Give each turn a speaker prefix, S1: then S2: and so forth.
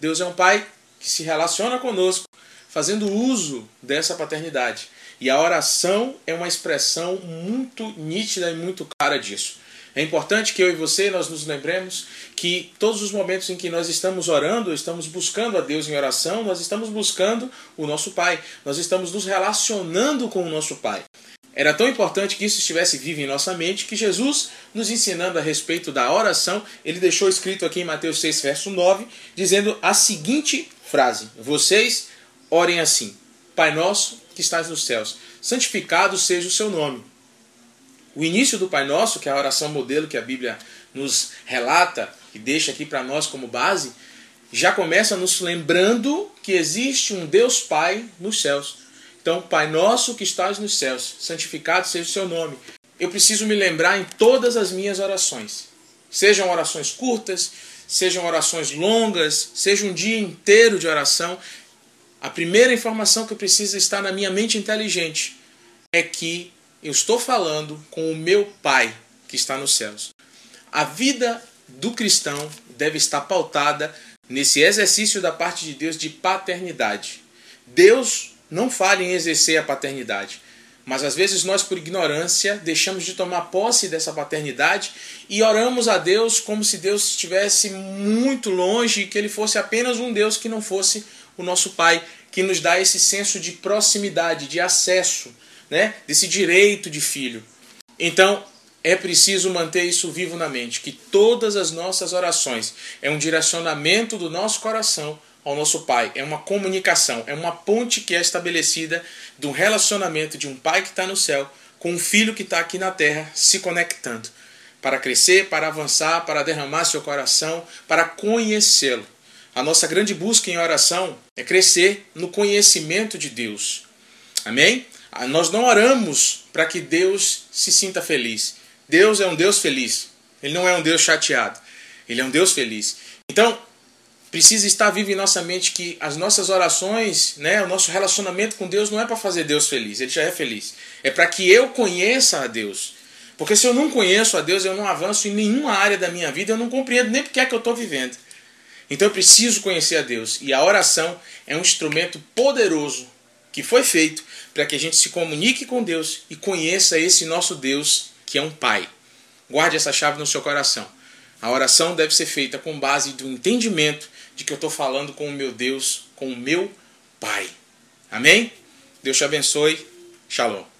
S1: Deus é um pai que se relaciona conosco, fazendo uso dessa paternidade. E a oração é uma expressão muito nítida e muito clara disso. É importante que eu e você nós nos lembremos que todos os momentos em que nós estamos orando, estamos buscando a Deus em oração, nós estamos buscando o nosso Pai, nós estamos nos relacionando com o nosso Pai. Era tão importante que isso estivesse vivo em nossa mente que Jesus, nos ensinando a respeito da oração, ele deixou escrito aqui em Mateus 6, verso 9, dizendo a seguinte frase: Vocês orem assim: Pai nosso que estás nos céus, santificado seja o seu nome. O início do Pai Nosso, que é a oração modelo que a Bíblia nos relata e deixa aqui para nós como base, já começa nos lembrando que existe um Deus Pai nos céus. Então, Pai Nosso que estás nos céus, santificado seja o seu nome. Eu preciso me lembrar em todas as minhas orações. Sejam orações curtas, sejam orações longas, seja um dia inteiro de oração. A primeira informação que eu preciso estar na minha mente inteligente é que eu estou falando com o meu Pai que está nos céus. A vida do cristão deve estar pautada nesse exercício da parte de Deus de paternidade. Deus não fala em exercer a paternidade, mas às vezes nós, por ignorância, deixamos de tomar posse dessa paternidade e oramos a Deus como se Deus estivesse muito longe e que Ele fosse apenas um Deus que não fosse o nosso Pai, que nos dá esse senso de proximidade, de acesso né, desse direito de filho. Então, é preciso manter isso vivo na mente, que todas as nossas orações é um direcionamento do nosso coração ao nosso Pai, é uma comunicação, é uma ponte que é estabelecida do relacionamento de um pai que está no céu com um filho que está aqui na terra se conectando para crescer, para avançar, para derramar seu coração, para conhecê-lo. A nossa grande busca em oração é crescer no conhecimento de Deus. Amém? Ah, nós não oramos para que Deus se sinta feliz. Deus é um Deus feliz. Ele não é um Deus chateado. Ele é um Deus feliz. Então, precisa estar vivo em nossa mente que as nossas orações, né, o nosso relacionamento com Deus não é para fazer Deus feliz, ele já é feliz. É para que eu conheça a Deus. Porque se eu não conheço a Deus, eu não avanço em nenhuma área da minha vida, eu não compreendo nem porque é que eu estou vivendo. Então eu preciso conhecer a Deus. E a oração é um instrumento poderoso que foi feito para que a gente se comunique com Deus e conheça esse nosso Deus que é um Pai. Guarde essa chave no seu coração. A oração deve ser feita com base do entendimento de que eu estou falando com o meu Deus, com o meu Pai. Amém? Deus te abençoe. Shalom.